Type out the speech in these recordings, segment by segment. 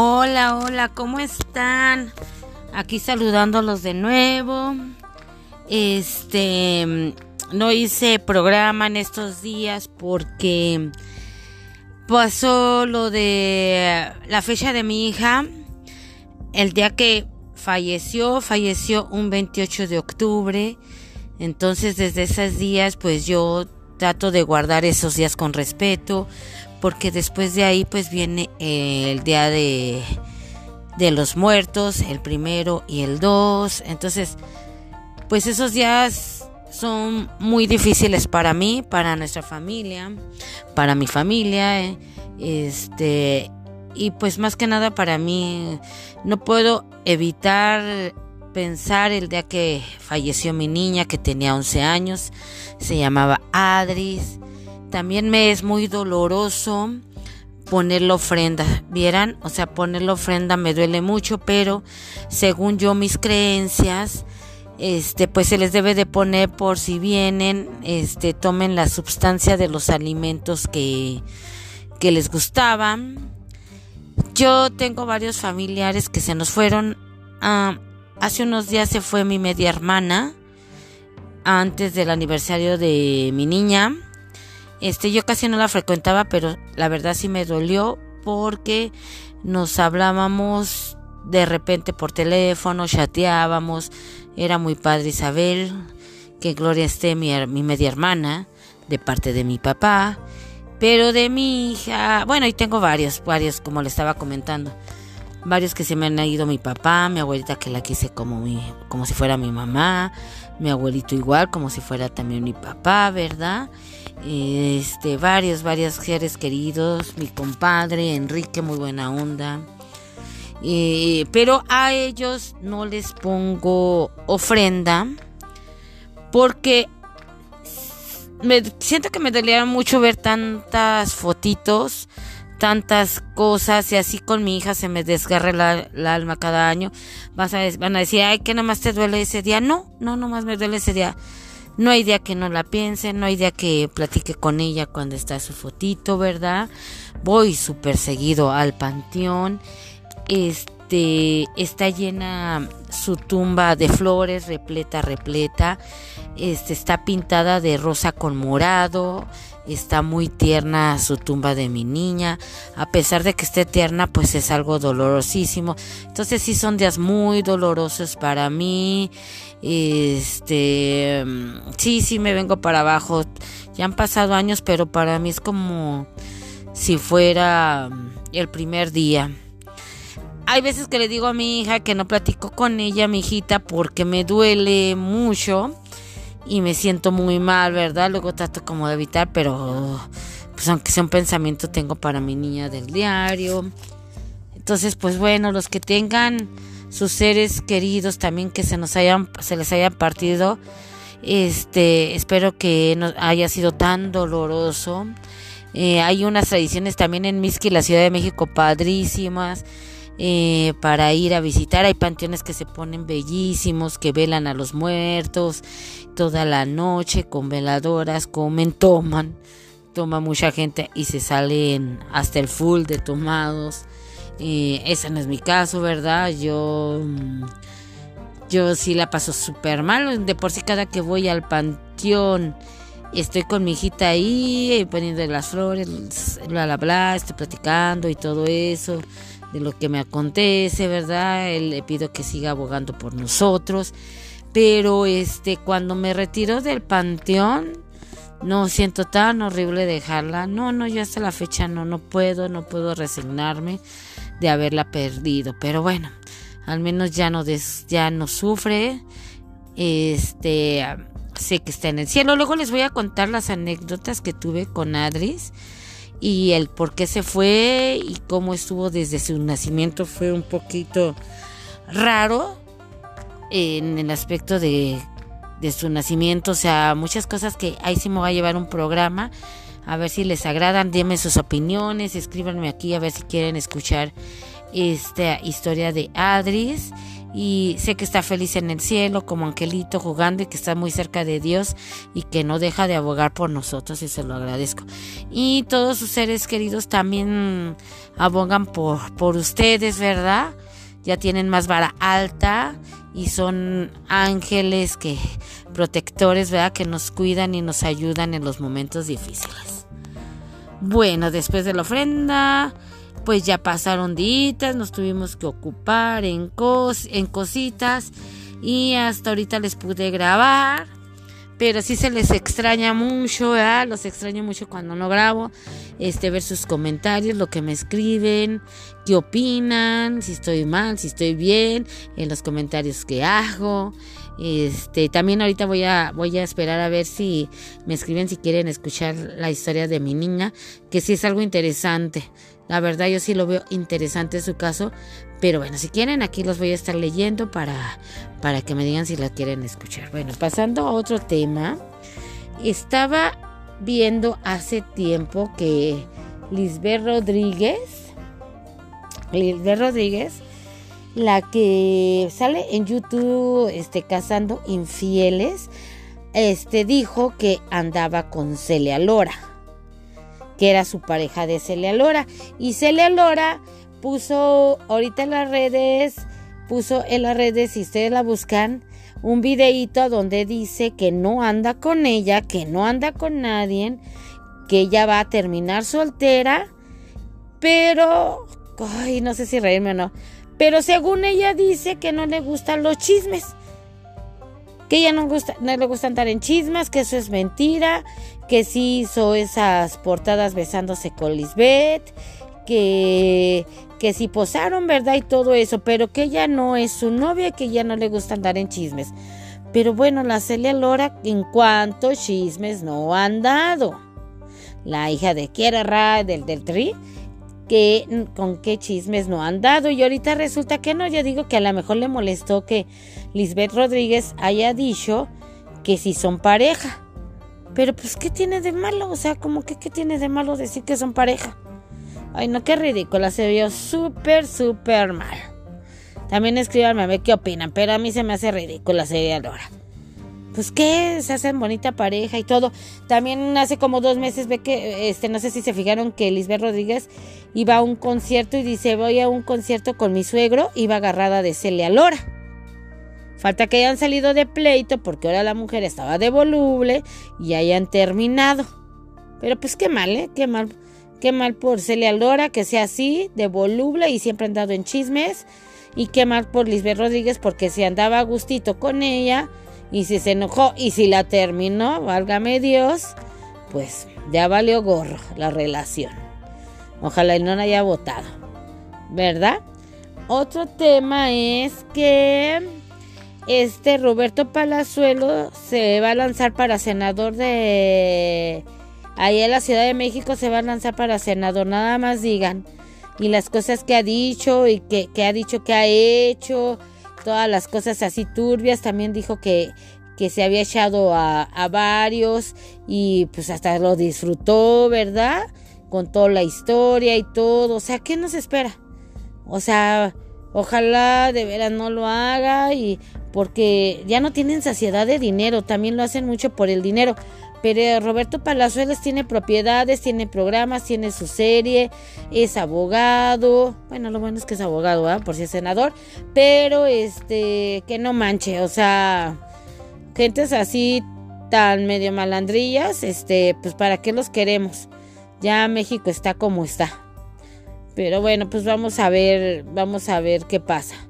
Hola, hola, ¿cómo están? Aquí saludándolos de nuevo. Este, no hice programa en estos días porque pasó lo de la fecha de mi hija. El día que falleció, falleció un 28 de octubre. Entonces desde esos días pues yo trato de guardar esos días con respeto porque después de ahí pues viene el día de, de los muertos, el primero y el dos. Entonces pues esos días son muy difíciles para mí, para nuestra familia, para mi familia, eh, este y pues más que nada para mí no puedo evitar pensar el día que falleció mi niña que tenía 11 años, se llamaba Adris. También me es muy doloroso ponerle ofrenda, ¿vieran? O sea, ponerle ofrenda me duele mucho, pero según yo mis creencias, este pues se les debe de poner por si vienen, este tomen la sustancia de los alimentos que que les gustaban. Yo tengo varios familiares que se nos fueron. Ah, hace unos días se fue mi media hermana antes del aniversario de mi niña. Este, yo casi no la frecuentaba, pero la verdad sí me dolió porque nos hablábamos de repente por teléfono, chateábamos, era muy padre Isabel, que Gloria esté mi, mi media hermana, de parte de mi papá, pero de mi hija, bueno, y tengo varios, varios, como le estaba comentando, varios que se me han ido mi papá, mi abuelita que la quise como mi, como si fuera mi mamá, mi abuelito igual, como si fuera también mi papá, ¿verdad? Este, varios, varios seres queridos, mi compadre, Enrique, muy buena onda. Eh, pero a ellos no les pongo ofrenda porque me siento que me dolía mucho ver tantas fotitos, tantas cosas y así con mi hija se me desgarra la, alma cada año. Vas a, van a decir, ay, que nada más te duele ese día. No, no, más me duele ese día. No hay día que no la piense, no hay día que platique con ella cuando está su fotito, ¿verdad? Voy súper seguido al panteón. Este, está llena su tumba de flores, repleta, repleta. Este, está pintada de rosa con morado. Está muy tierna su tumba de mi niña. A pesar de que esté tierna, pues es algo dolorosísimo. Entonces sí son días muy dolorosos para mí. Este, sí, sí me vengo para abajo. Ya han pasado años, pero para mí es como si fuera el primer día. Hay veces que le digo a mi hija que no platico con ella, mi hijita, porque me duele mucho y me siento muy mal, ¿verdad? Luego trato como de evitar, pero pues aunque sea un pensamiento tengo para mi niña del diario. Entonces, pues bueno, los que tengan sus seres queridos también que se nos hayan se les hayan partido, este, espero que no haya sido tan doloroso. Eh, hay unas tradiciones también en Misqui, la Ciudad de México, padrísimas. Eh, para ir a visitar. Hay panteones que se ponen bellísimos, que velan a los muertos toda la noche con veladoras, comen, toman, toma mucha gente y se salen hasta el full de tomados. Eh, ese no es mi caso, ¿verdad? Yo, mm, yo sí la paso súper mal. De por sí cada que voy al panteón estoy con mi hijita ahí eh, poniendo las flores, bla, bla, bla, estoy platicando y todo eso de lo que me acontece, ¿verdad? Le pido que siga abogando por nosotros. Pero este, cuando me retiro del panteón, no siento tan horrible dejarla. No, no, yo hasta la fecha no, no puedo, no puedo resignarme de haberla perdido. Pero bueno, al menos ya no, ya no sufre. Este, sé que está en el cielo. Luego les voy a contar las anécdotas que tuve con Adris y el por qué se fue y cómo estuvo desde su nacimiento fue un poquito raro en el aspecto de, de su nacimiento, o sea, muchas cosas que ahí sí me va a llevar un programa, a ver si les agradan, denme sus opiniones, escríbanme aquí a ver si quieren escuchar esta historia de Adris y sé que está feliz en el cielo como angelito jugando y que está muy cerca de Dios y que no deja de abogar por nosotros y se lo agradezco. Y todos sus seres queridos también abogan por, por ustedes, ¿verdad? Ya tienen más vara alta y son ángeles que protectores, ¿verdad? Que nos cuidan y nos ayudan en los momentos difíciles. Bueno, después de la ofrenda, pues ya pasaron días, nos tuvimos que ocupar en, en cositas y hasta ahorita les pude grabar. Pero sí se les extraña mucho, ¿verdad? Los extraño mucho cuando no grabo. Este, ver sus comentarios, lo que me escriben, qué opinan, si estoy mal, si estoy bien, en los comentarios que hago. Este, también ahorita voy a, voy a esperar a ver si me escriben si quieren escuchar la historia de mi niña, que sí es algo interesante. La verdad yo sí lo veo interesante su caso, pero bueno, si quieren aquí los voy a estar leyendo para, para que me digan si la quieren escuchar. Bueno, pasando a otro tema, estaba viendo hace tiempo que Lisbeth Rodríguez, Lisbeth Rodríguez, la que sale en YouTube este, cazando infieles, este dijo que andaba con Celia Lora que era su pareja de Celia Lora. Y Celia Lora puso ahorita en las redes, puso en las redes, si ustedes la buscan, un videíto donde dice que no anda con ella, que no anda con nadie, que ella va a terminar soltera, pero, ay, no sé si reírme o no, pero según ella dice que no le gustan los chismes que ella no, gusta, no le gusta andar en chismes, que eso es mentira, que sí hizo esas portadas besándose con Lisbeth, que, que sí posaron, ¿verdad? Y todo eso, pero que ella no es su novia, que ella no le gusta andar en chismes. Pero bueno, la Celia Lora, en cuanto chismes no han dado. La hija de Kiera Ra, del, del Tri, que con qué chismes no han dado. Y ahorita resulta que no, yo digo que a lo mejor le molestó que Lisbeth Rodríguez haya dicho que si son pareja. Pero pues, ¿qué tiene de malo? O sea, como que, ¿qué tiene de malo decir que son pareja? Ay, no, qué ridícula, se vio súper, súper mal. También escríbanme a ver qué opinan, pero a mí se me hace ridícula, sería Laura pues que se hacen bonita pareja y todo. También hace como dos meses ve que, este, no sé si se fijaron que Lisbeth Rodríguez iba a un concierto y dice, voy a un concierto con mi suegro, iba agarrada de Celia Lora. Falta que hayan salido de pleito porque ahora la mujer estaba de voluble y hayan terminado. Pero pues qué mal, ¿eh? Qué mal. Qué mal por Celia Lora que sea así, de voluble y siempre han dado en chismes. Y qué mal por Lisbeth Rodríguez porque si andaba a gustito con ella, y si se enojó y si la terminó, válgame Dios, pues ya valió gorro la relación. Ojalá y no la haya votado. ¿Verdad? Otro tema es que este Roberto Palazuelo se va a lanzar para senador de... Ahí en la Ciudad de México se va a lanzar para senador, nada más digan. Y las cosas que ha dicho y que, que ha dicho que ha hecho todas las cosas así turbias. También dijo que, que se había echado a, a varios y pues hasta lo disfrutó, ¿verdad? Con toda la historia y todo. O sea, ¿qué nos espera? O sea, ojalá de veras no lo haga y porque ya no tienen saciedad de dinero, también lo hacen mucho por el dinero. Pero Roberto Palazuelos tiene propiedades, tiene programas, tiene su serie, es abogado. Bueno, lo bueno es que es abogado. Por si es senador. Pero este, que no manche, o sea, gentes así tan medio malandrillas, este, pues para qué los queremos. Ya México está como está. Pero bueno, pues vamos a ver, vamos a ver qué pasa.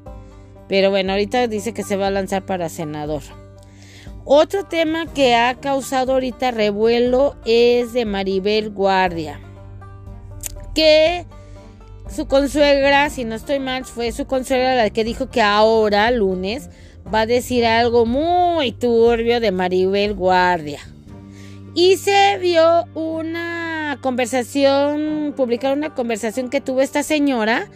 Pero bueno, ahorita dice que se va a lanzar para senador. Otro tema que ha causado ahorita revuelo es de Maribel Guardia. Que su consuegra, si no estoy mal, fue su consuegra la que dijo que ahora, lunes, va a decir algo muy turbio de Maribel Guardia. Y se vio una conversación, publicaron una conversación que tuvo esta señora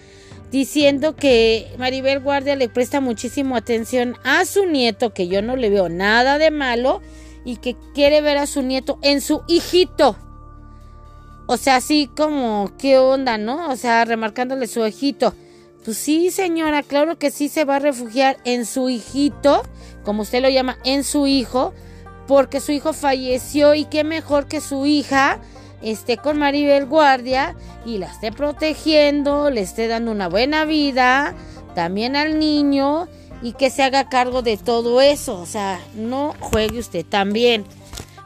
diciendo que Maribel Guardia le presta muchísimo atención a su nieto, que yo no le veo nada de malo, y que quiere ver a su nieto en su hijito. O sea, así como, ¿qué onda, no? O sea, remarcándole su hijito. Pues sí, señora, claro que sí se va a refugiar en su hijito, como usted lo llama, en su hijo, porque su hijo falleció y qué mejor que su hija esté con Maribel Guardia y la esté protegiendo, le esté dando una buena vida, también al niño y que se haga cargo de todo eso. O sea, no juegue usted también.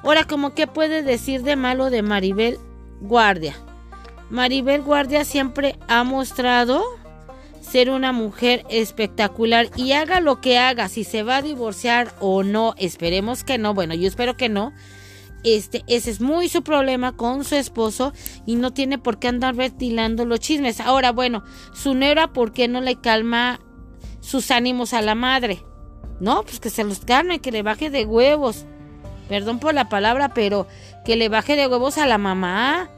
Ahora, como qué puede decir de malo de Maribel Guardia? Maribel Guardia siempre ha mostrado ser una mujer espectacular y haga lo que haga, si se va a divorciar o no, esperemos que no, bueno, yo espero que no. Este, ese es muy su problema con su esposo y no tiene por qué andar ventilando los chismes. Ahora, bueno, su nera, ¿por qué no le calma sus ánimos a la madre? No, pues que se los calme, que le baje de huevos. Perdón por la palabra, pero que le baje de huevos a la mamá.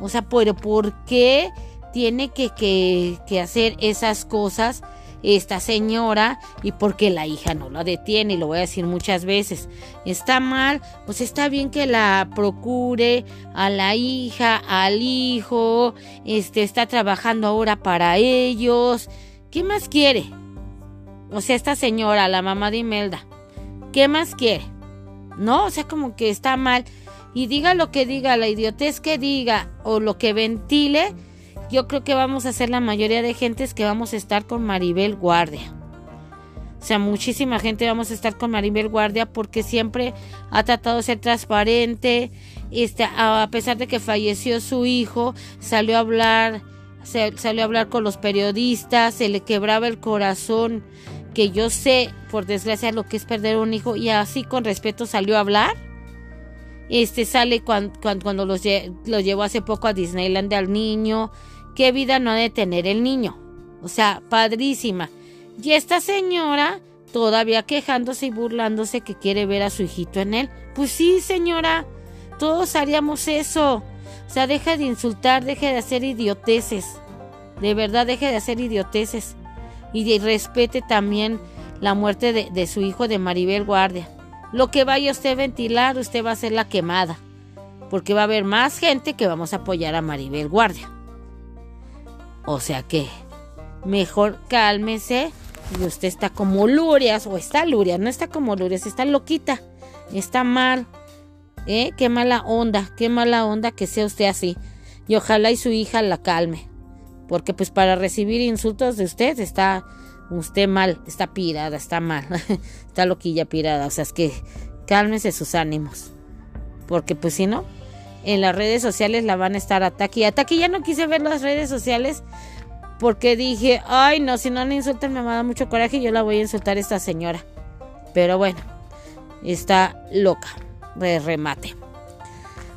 O sea, pero ¿por qué tiene que, que, que hacer esas cosas? Esta señora y porque la hija no la detiene y lo voy a decir muchas veces. Está mal, pues está bien que la procure a la hija, al hijo, este está trabajando ahora para ellos. ¿Qué más quiere? O sea, esta señora, la mamá de Imelda, ¿qué más quiere? No, o sea, como que está mal. Y diga lo que diga, la idiotez que diga o lo que ventile, yo creo que vamos a ser la mayoría de gentes que vamos a estar con Maribel Guardia. O sea, muchísima gente vamos a estar con Maribel Guardia porque siempre ha tratado de ser transparente. Este, a pesar de que falleció su hijo, salió a hablar, salió a hablar con los periodistas, se le quebraba el corazón, que yo sé, por desgracia, lo que es perder un hijo, y así con respeto salió a hablar. Este sale cuando, cuando, los, lo llevó hace poco a Disneyland al niño ¿Qué vida no ha de tener el niño? O sea, padrísima. Y esta señora todavía quejándose y burlándose que quiere ver a su hijito en él. Pues sí, señora, todos haríamos eso. O sea, deja de insultar, deje de hacer idioteces. De verdad, deje de hacer idioteces. Y respete también la muerte de, de su hijo de Maribel Guardia. Lo que vaya usted a ventilar, usted va a ser la quemada. Porque va a haber más gente que vamos a apoyar a Maribel Guardia. O sea que mejor cálmese y usted está como Lurias o está Luria, no está como Lurias, está loquita, está mal. ¿Eh? Qué mala onda, qué mala onda que sea usted así. Y ojalá y su hija la calme. Porque pues para recibir insultos de usted está usted mal, está pirada, está mal, está loquilla pirada. O sea, es que cálmese sus ánimos. Porque pues si no, en las redes sociales la van a estar ataque y ataque. Ya no quise ver las redes sociales porque dije, ay no, si no le insultan me va a dar mucho coraje yo la voy a insultar a esta señora. Pero bueno, está loca de remate.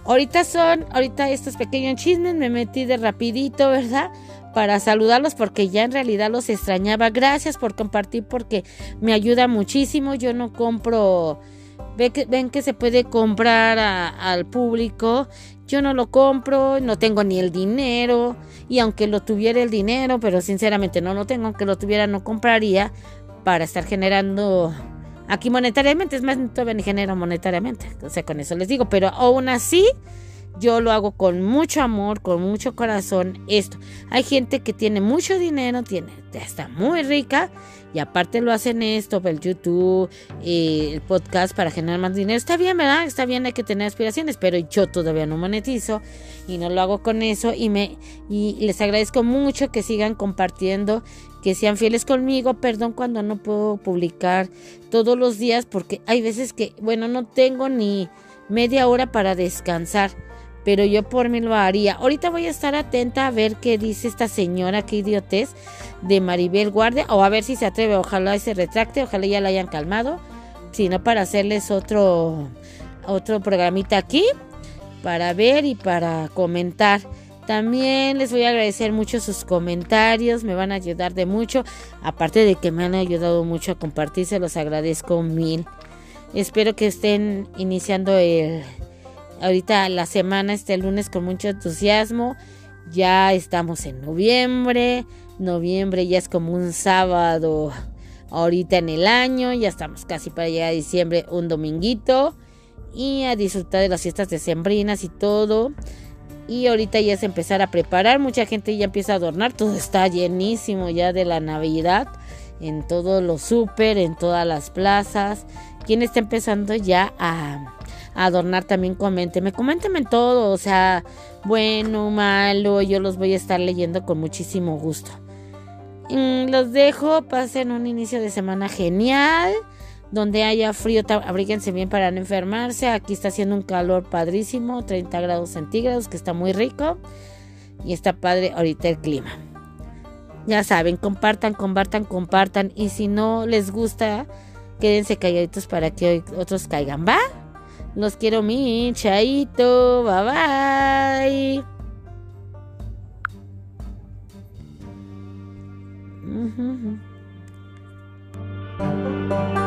Ahorita son, ahorita estos pequeños chismes me metí de rapidito, ¿verdad? Para saludarlos porque ya en realidad los extrañaba. Gracias por compartir porque me ayuda muchísimo. Yo no compro ven que se puede comprar al público. Yo no lo compro, no tengo ni el dinero. Y aunque lo tuviera el dinero, pero sinceramente no lo tengo, aunque lo tuviera no compraría para estar generando aquí monetariamente. Es más, todavía ni genero monetariamente. O sea, con eso les digo. Pero aún así, yo lo hago con mucho amor, con mucho corazón. Esto. Hay gente que tiene mucho dinero, tiene, está muy rica y aparte lo hacen esto, el YouTube, eh, el podcast para generar más dinero. Está bien, ¿verdad? Está bien, hay que tener aspiraciones, pero yo todavía no monetizo y no lo hago con eso y me y les agradezco mucho que sigan compartiendo, que sean fieles conmigo. Perdón cuando no puedo publicar todos los días porque hay veces que, bueno, no tengo ni media hora para descansar pero yo por mí lo haría. Ahorita voy a estar atenta a ver qué dice esta señora, qué idiotez de Maribel Guardia, o a ver si se atreve, ojalá se retracte, ojalá ya la hayan calmado, si no para hacerles otro, otro programita aquí, para ver y para comentar. También les voy a agradecer mucho sus comentarios, me van a ayudar de mucho, aparte de que me han ayudado mucho a compartir, se los agradezco mil. Espero que estén iniciando el ahorita la semana, este lunes con mucho entusiasmo. Ya estamos en noviembre. Noviembre ya es como un sábado ahorita en el año. Ya estamos casi para llegar a diciembre, un dominguito. Y a disfrutar de las fiestas decembrinas y todo. Y ahorita ya es empezar a preparar, mucha gente ya empieza a adornar, todo está llenísimo ya de la Navidad, en todos los súper, en todas las plazas. Quien está empezando ya a, adornar también coménteme, coménteme todo, o sea, bueno, malo, yo los voy a estar leyendo con muchísimo gusto. Mm, los dejo, pasen un inicio de semana genial donde haya frío, abríguense bien para no enfermarse. Aquí está haciendo un calor padrísimo, 30 grados centígrados, que está muy rico. Y está padre ahorita el clima. Ya saben, compartan, compartan, compartan. Y si no les gusta, quédense calladitos para que otros caigan, ¿va? Los quiero mi chaito. Bye bye.